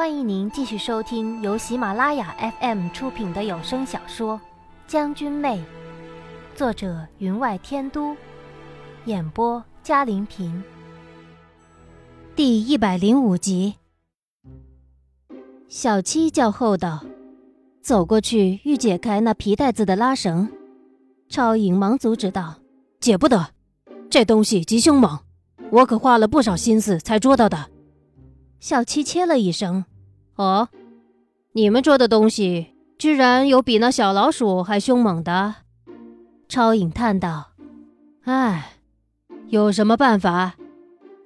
欢迎您继续收听由喜马拉雅 FM 出品的有声小说《将军妹》，作者云外天都，演播嘉玲平。第一百零五集，小七叫后道，走过去欲解开那皮带子的拉绳，超影忙阻止道：“解不得，这东西极凶猛，我可花了不少心思才捉到的。”小七切了一声：“哦，你们捉的东西居然有比那小老鼠还凶猛的？”超影叹道：“唉，有什么办法？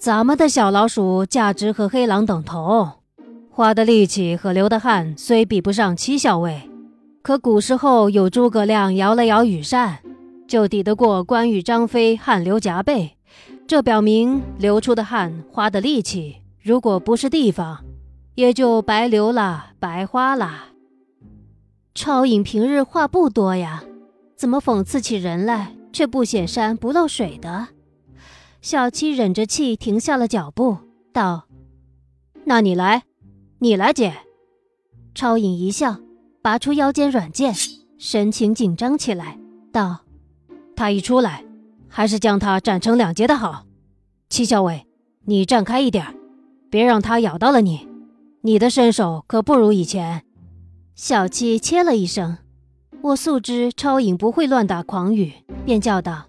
咱们的小老鼠价值和黑狼等同，花的力气和流的汗虽比不上七校尉，可古时候有诸葛亮摇了摇羽扇，就抵得过关羽、张飞汗流浃背。这表明流出的汗，花的力气。”如果不是地方，也就白流了，白花了。超影平日话不多呀，怎么讽刺起人来却不显山不漏水的？小七忍着气停下了脚步，道：“那你来，你来解。”超影一笑，拔出腰间软剑，神情紧张起来，道：“他一出来，还是将他斩成两截的好。七校尉，你站开一点。”别让他咬到了你，你的身手可不如以前。小七切了一声，我素知超影不会乱打诳语，便叫道：“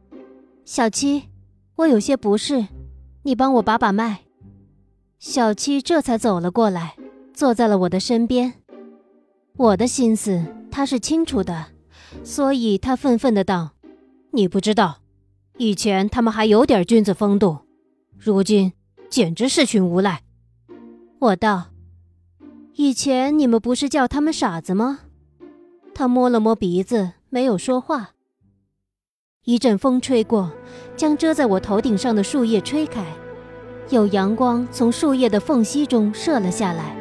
小七，我有些不适，你帮我把把脉。”小七这才走了过来，坐在了我的身边。我的心思他是清楚的，所以他愤愤的道：“你不知道，以前他们还有点君子风度，如今简直是群无赖。”我道：“以前你们不是叫他们傻子吗？”他摸了摸鼻子，没有说话。一阵风吹过，将遮在我头顶上的树叶吹开，有阳光从树叶的缝隙中射了下来，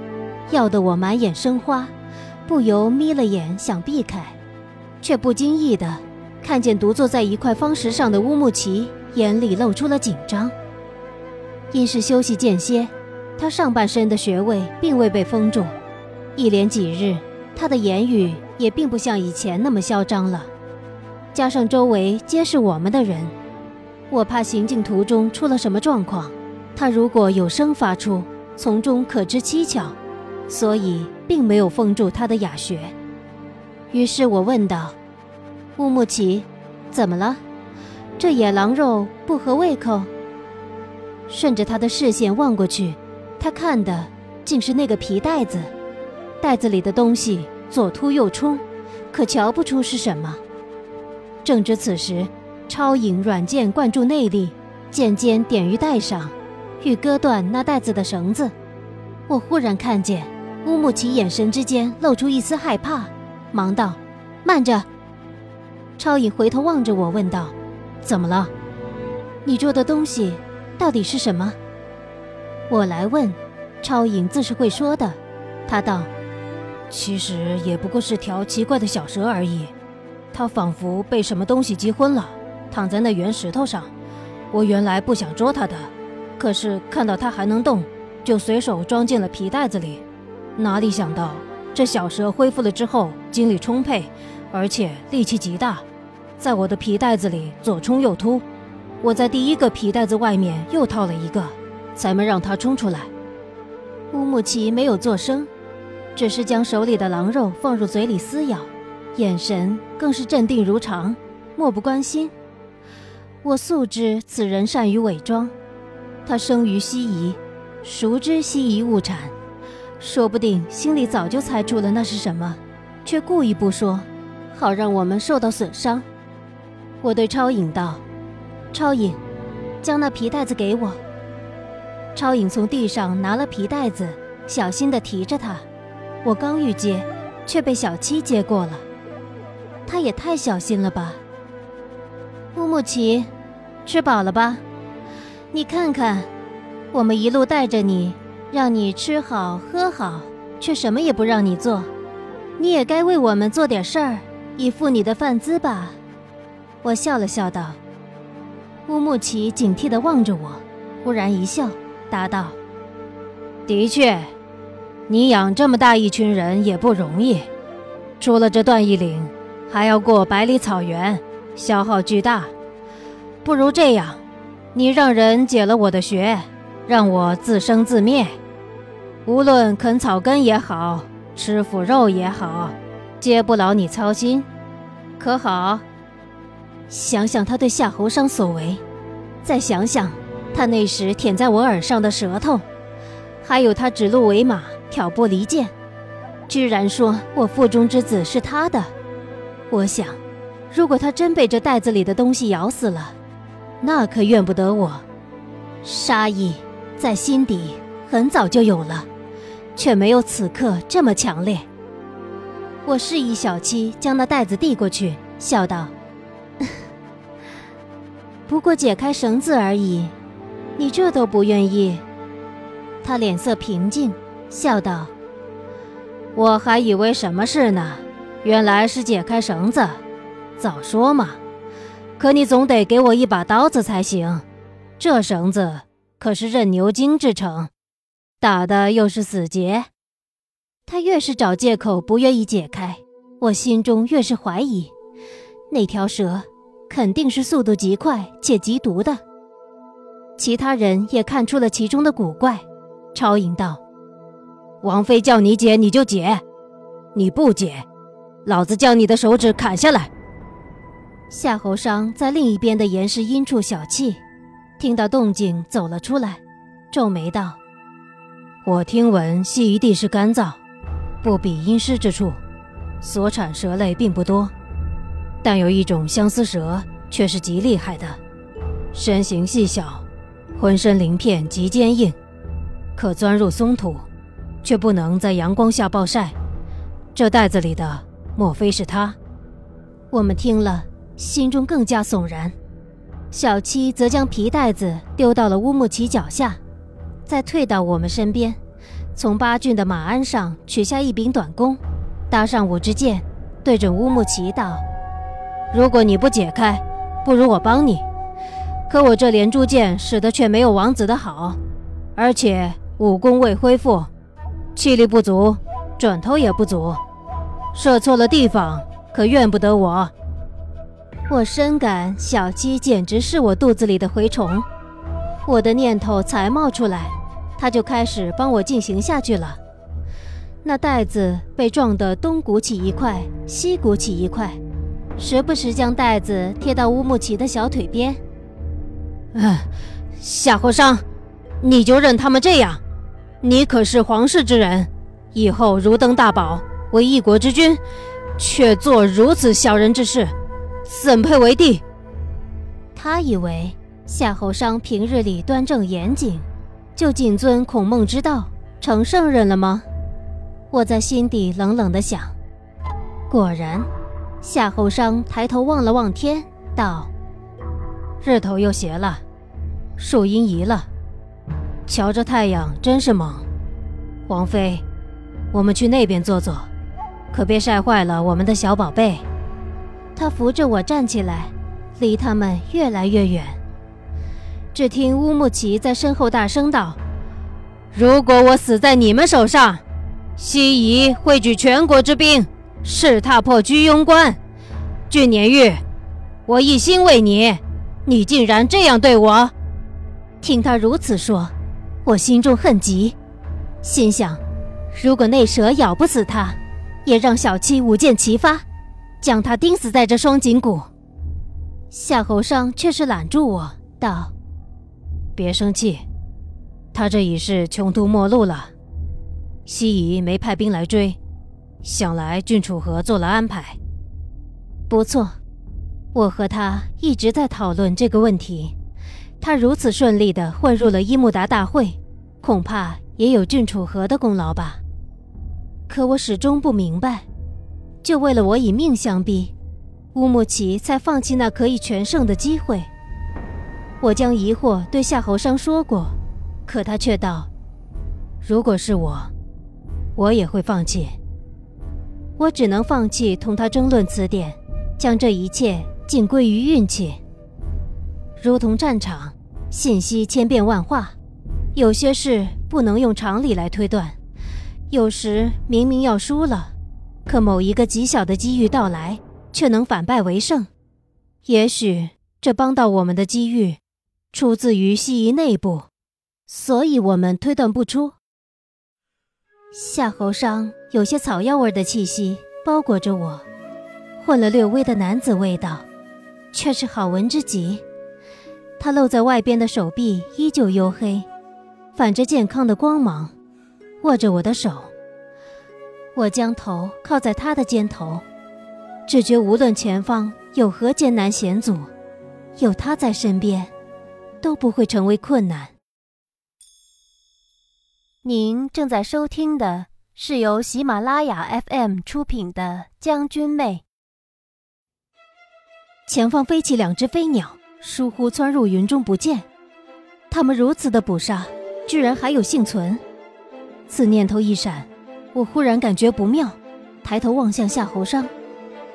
耀得我满眼生花，不由眯了眼想避开，却不经意的看见独坐在一块方石上的乌木齐，眼里露出了紧张。因是休息间歇。他上半身的穴位并未被封住，一连几日，他的言语也并不像以前那么嚣张了。加上周围皆是我们的人，我怕行进途中出了什么状况，他如果有声发出，从中可知蹊跷，所以并没有封住他的哑穴。于是我问道：“乌木齐，怎么了？这野狼肉不合胃口？”顺着他的视线望过去。他看的竟是那个皮袋子，袋子里的东西左突右冲，可瞧不出是什么。正值此时，超影软剑灌注内力，剑尖点于袋上，欲割断那袋子的绳子。我忽然看见乌木齐眼神之间露出一丝害怕，忙道：“慢着！”超影回头望着我，问道：“怎么了？你做的东西到底是什么？”我来问，超影自是会说的。他道：“其实也不过是条奇怪的小蛇而已。它仿佛被什么东西击昏了，躺在那圆石头上。我原来不想捉它的，可是看到它还能动，就随手装进了皮袋子里。哪里想到这小蛇恢复了之后，精力充沛，而且力气极大，在我的皮袋子里左冲右突。我在第一个皮袋子外面又套了一个。”才没让他冲出来。乌木齐没有作声，只是将手里的狼肉放入嘴里撕咬，眼神更是镇定如常，漠不关心。我素知此人善于伪装，他生于西夷，熟知西夷物产，说不定心里早就猜出了那是什么，却故意不说，好让我们受到损伤。我对超影道：“超影，将那皮袋子给我。”超影从地上拿了皮袋子，小心地提着它。我刚欲接，却被小七接过了。他也太小心了吧！乌木齐，吃饱了吧？你看看，我们一路带着你，让你吃好喝好，却什么也不让你做。你也该为我们做点事儿，以付你的饭资吧。我笑了笑道。乌木齐警惕地望着我，忽然一笑。答道：“的确，你养这么大一群人也不容易，出了这段义岭，还要过百里草原，消耗巨大。不如这样，你让人解了我的穴，让我自生自灭。无论啃草根也好，吃腐肉也好，皆不劳你操心，可好？想想他对夏侯商所为，再想想他那时舔在我耳上的舌头，还有他指鹿为马。挑拨离间，居然说我腹中之子是他的。我想，如果他真被这袋子里的东西咬死了，那可怨不得我。杀意在心底很早就有了，却没有此刻这么强烈。我示意小七将那袋子递过去，笑道：“ 不过解开绳子而已，你这都不愿意。”他脸色平静。笑道：“我还以为什么事呢，原来是解开绳子。早说嘛！可你总得给我一把刀子才行。这绳子可是任牛筋制成，打的又是死结。他越是找借口不愿意解开，我心中越是怀疑，那条蛇肯定是速度极快且极毒的。其他人也看出了其中的古怪，超吟道。”王妃叫你解，你就解；你不解，老子将你的手指砍下来。夏侯商在另一边的岩石阴处小憩，听到动静走了出来，皱眉道：“我听闻西夷地势干燥，不比阴湿之处，所产蛇类并不多，但有一种相思蛇却是极厉害的，身形细小，浑身鳞片极坚硬，可钻入松土。”却不能在阳光下暴晒，这袋子里的莫非是他？我们听了，心中更加悚然。小七则将皮袋子丢到了乌木齐脚下，再退到我们身边，从八骏的马鞍上取下一柄短弓，搭上五支箭，对准乌木齐道：“如果你不解开，不如我帮你。可我这连珠箭使得却没有王子的好，而且武功未恢复。”气力不足，准头也不足，射错了地方，可怨不得我。我深感小鸡简直是我肚子里的蛔虫，我的念头才冒出来，他就开始帮我进行下去了。那袋子被撞得东鼓起一块，西鼓起一块，时不时将袋子贴到乌木齐的小腿边。嗯，夏侯商，你就任他们这样？你可是皇室之人，以后如登大宝，为一国之君，却做如此小人之事，怎配为帝？他以为夏侯商平日里端正严谨，就谨遵孔孟之道，成圣人了吗？我在心底冷冷的想。果然，夏侯商抬头望了望天，道：“日头又斜了，树荫移了。”瞧这太阳真是猛，王妃，我们去那边坐坐，可别晒坏了我们的小宝贝。他扶着我站起来，离他们越来越远。只听乌木齐在身后大声道：“如果我死在你们手上，西夷会举全国之兵，誓踏破居庸关。俊年玉，我一心为你，你竟然这样对我！”听他如此说。我心中恨极，心想：如果那蛇咬不死他，也让小七舞剑齐发，将他钉死在这双井谷。夏侯尚却是揽住我道：“别生气，他这已是穷途末路了。西夷没派兵来追，想来郡主河做了安排。不错，我和他一直在讨论这个问题。”他如此顺利地混入了伊木达大会，恐怕也有郡楚河的功劳吧。可我始终不明白，就为了我以命相逼，乌木齐才放弃那可以全胜的机会。我将疑惑对夏侯商说过，可他却道：“如果是我，我也会放弃。”我只能放弃同他争论此点，将这一切尽归于运气。如同战场，信息千变万化，有些事不能用常理来推断，有时明明要输了，可某一个极小的机遇到来，却能反败为胜。也许这帮到我们的机遇，出自于西夷内部，所以我们推断不出。夏侯商有些草药味的气息包裹着我，混了略微的男子味道，却是好闻之极。他露在外边的手臂依旧黝黑，反着健康的光芒，握着我的手。我将头靠在他的肩头，只觉无论前方有何艰难险阻，有他在身边，都不会成为困难。您正在收听的是由喜马拉雅 FM 出品的《将军妹》。前方飞起两只飞鸟。疏忽窜入云中不见，他们如此的捕杀，居然还有幸存。此念头一闪，我忽然感觉不妙，抬头望向夏侯商，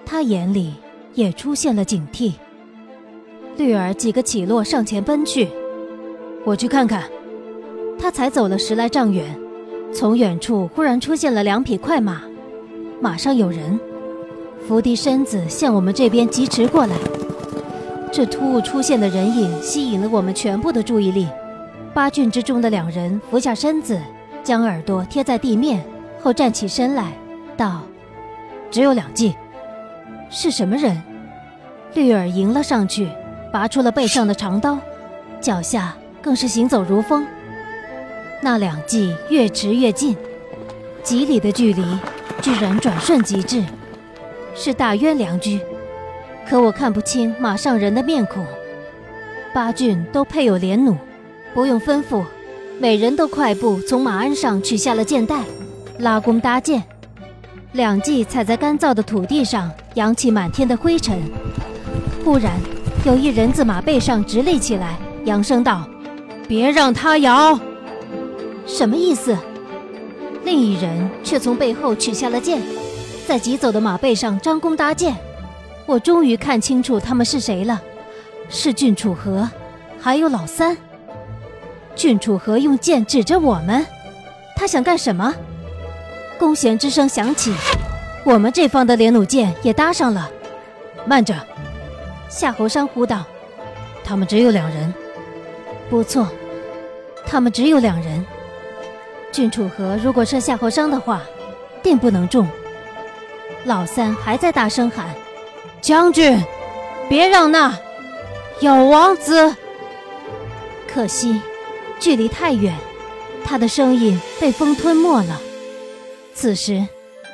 他眼里也出现了警惕。绿儿几个起落上前奔去，我去看看。他才走了十来丈远，从远处忽然出现了两匹快马，马上有人，伏低身子向我们这边疾驰过来。这突兀出现的人影吸引了我们全部的注意力。八俊之中的两人俯下身子，将耳朵贴在地面后站起身来，道：“只有两骑，是什么人？”绿儿迎了上去，拔出了背上的长刀，脚下更是行走如风。那两骑越驰越近，几里的距离，居然转瞬即至，是大渊良驹。可我看不清马上人的面孔。八郡都配有连弩，不用吩咐，每人都快步从马鞍上取下了箭袋，拉弓搭箭。两骑踩在干燥的土地上，扬起满天的灰尘。忽然，有一人自马背上直立起来，扬声道：“别让他摇！”什么意思？另一人却从背后取下了剑，在疾走的马背上张弓搭箭。我终于看清楚他们是谁了，是郡楚河，还有老三。郡楚河用剑指着我们，他想干什么？弓弦之声响起，我们这方的连弩箭也搭上了。慢着，夏侯山呼道：“他们只有两人。”不错，他们只有两人。郡楚河如果射夏侯商的话，定不能中。老三还在大声喊。将军，别让那小王子。可惜，距离太远，他的声音被风吞没了。此时，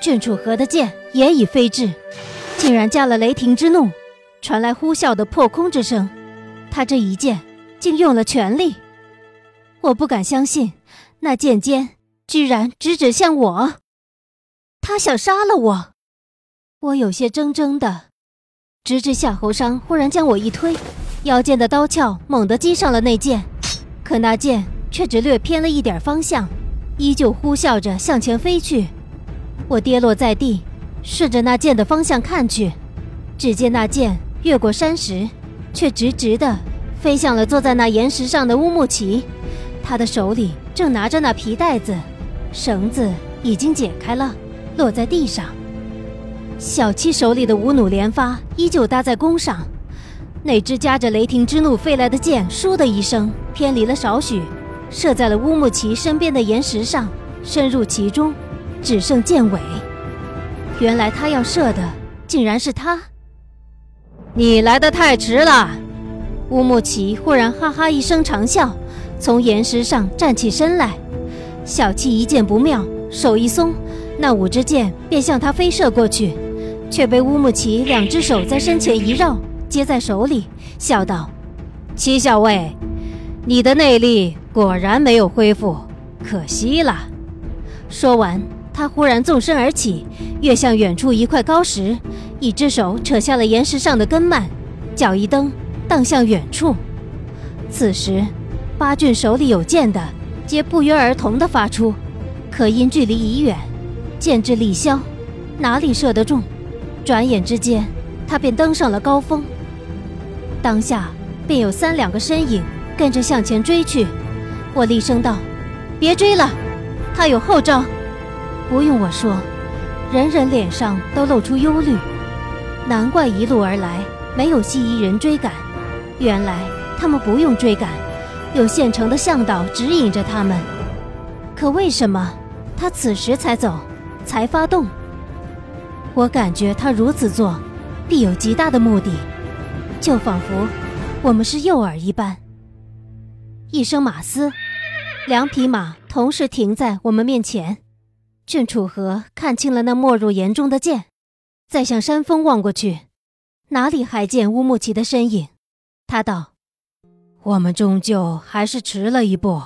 郡主河的剑也已飞至，竟然加了雷霆之怒，传来呼啸的破空之声。他这一剑竟用了全力，我不敢相信，那剑尖居然直指向我。他想杀了我，我有些怔怔的。直至夏侯商忽然将我一推，腰间的刀鞘猛地击上了那剑，可那剑却只略偏了一点方向，依旧呼啸着向前飞去。我跌落在地，顺着那剑的方向看去，只见那剑越过山石，却直直的飞向了坐在那岩石上的乌木齐。他的手里正拿着那皮带子，绳子已经解开了，落在地上。小七手里的五弩连发依旧搭在弓上，那只夹着雷霆之怒飞来的箭，倏的一声偏离了少许，射在了乌木齐身边的岩石上，深入其中，只剩箭尾。原来他要射的竟然是他。你来的太迟了！乌木齐忽然哈哈一声长笑，从岩石上站起身来。小七一见不妙，手一松，那五支箭便向他飞射过去。却被乌木齐两只手在身前一绕，接在手里，笑道：“七校尉，你的内力果然没有恢复，可惜了。”说完，他忽然纵身而起，跃向远处一块高石，一只手扯下了岩石上的根蔓，脚一蹬，荡向远处。此时，八郡手里有剑的，皆不约而同地发出，可因距离已远，剑之力消，哪里射得中？转眼之间，他便登上了高峰。当下便有三两个身影跟着向前追去。我厉声道：“别追了，他有后招。”不用我说，人人脸上都露出忧虑。难怪一路而来没有西夷人追赶，原来他们不用追赶，有现成的向导指引着他们。可为什么他此时才走，才发动？我感觉他如此做，必有极大的目的，就仿佛我们是诱饵一般。一声马嘶，两匹马同时停在我们面前。郑楚河看清了那没入岩中的剑。再向山峰望过去，哪里还见乌木齐的身影？他道：“我们终究还是迟了一步。”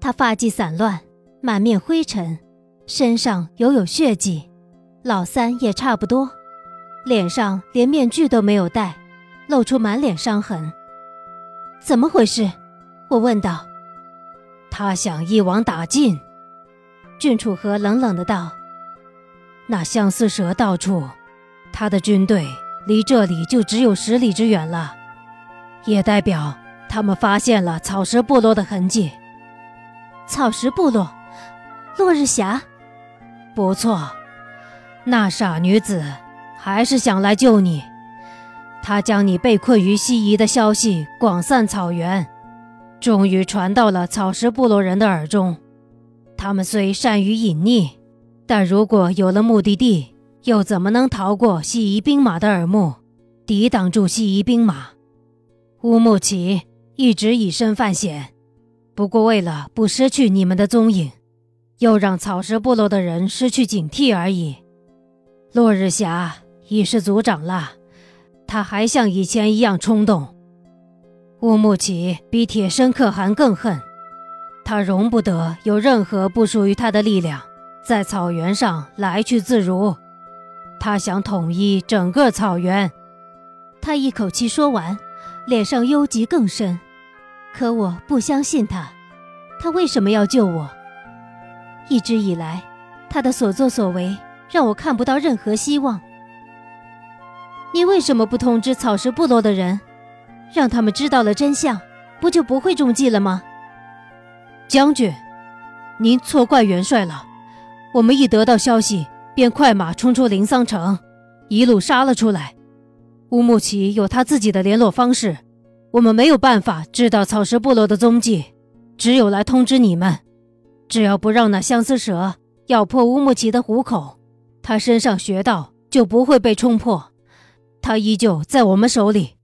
他发髻散乱，满面灰尘，身上犹有血迹。老三也差不多，脸上连面具都没有戴，露出满脸伤痕。怎么回事？我问道。他想一网打尽。郡楚河冷冷的道。那相思蛇到处，他的军队离这里就只有十里之远了，也代表他们发现了草食部落的痕迹。草食部落，落日霞，不错。那傻女子还是想来救你，她将你被困于西夷的消息广散草原，终于传到了草食部落人的耳中。他们虽善于隐匿。但如果有了目的地，又怎么能逃过西夷兵马的耳目，抵挡住西夷兵马？乌木齐一直以身犯险，不过为了不失去你们的踪影，又让草食部落的人失去警惕而已。落日霞已是族长了，他还像以前一样冲动。乌木齐比铁生可汗更恨，他容不得有任何不属于他的力量。在草原上来去自如，他想统一整个草原。他一口气说完，脸上忧急更深。可我不相信他，他为什么要救我？一直以来，他的所作所为让我看不到任何希望。你为什么不通知草食部落的人，让他们知道了真相，不就不会中计了吗？将军，您错怪元帅了。我们一得到消息，便快马冲出灵桑城，一路杀了出来。乌木齐有他自己的联络方式，我们没有办法知道草食部落的踪迹，只有来通知你们。只要不让那相思蛇咬破乌木齐的虎口，他身上穴道就不会被冲破。他依旧在我们手里，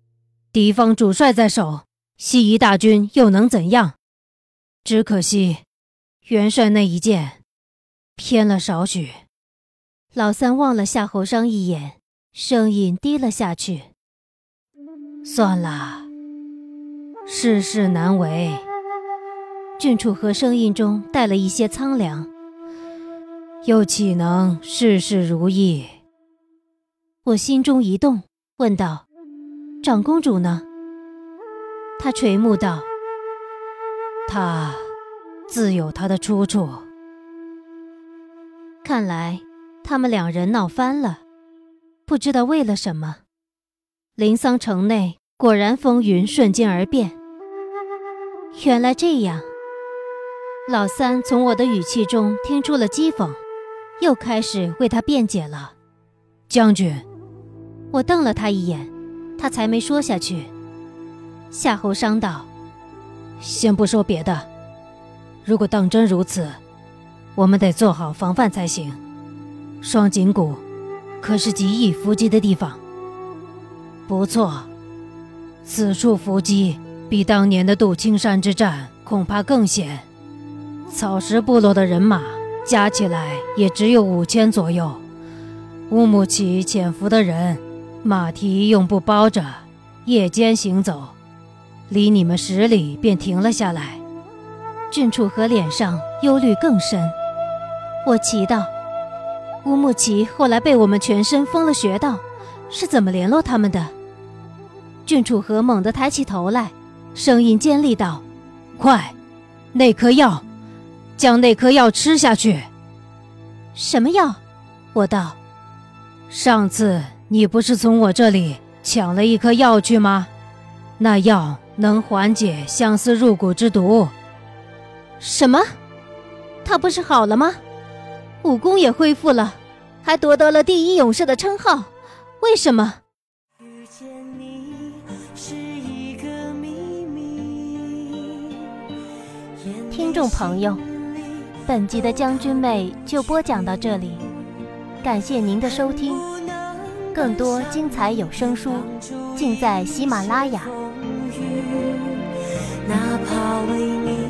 敌方主帅在手，西夷大军又能怎样？只可惜，元帅那一剑。偏了少许，老三望了夏侯商一眼，声音低了下去。算了，世事难为。郡主和声音中带了一些苍凉，又岂能事事如意？我心中一动，问道：“长公主呢？”他垂目道：“他自有他的出处。”看来他们两人闹翻了，不知道为了什么。临桑城内果然风云瞬间而变。原来这样，老三从我的语气中听出了讥讽，又开始为他辩解了。将军，我瞪了他一眼，他才没说下去。夏侯商道：“先不说别的，如果当真如此。”我们得做好防范才行。双井谷可是极易伏击的地方。不错，此处伏击比当年的杜青山之战恐怕更险。草食部落的人马加起来也只有五千左右。乌木齐潜伏的人，马蹄用布包着，夜间行走，离你们十里便停了下来。郡主和脸上忧虑更深。我祈祷，乌木齐后来被我们全身封了穴道，是怎么联络他们的？郡主和猛地抬起头来，声音尖利道：“快，那颗药，将那颗药吃下去。”什么药？我道：“上次你不是从我这里抢了一颗药去吗？那药能缓解相思入骨之毒。”什么？他不是好了吗？武功也恢复了，还夺得了第一勇士的称号。为什么？听众朋友，本集的将军妹就播讲到这里，感谢您的收听。更多精彩有声书，尽在喜马拉雅。哪怕为你。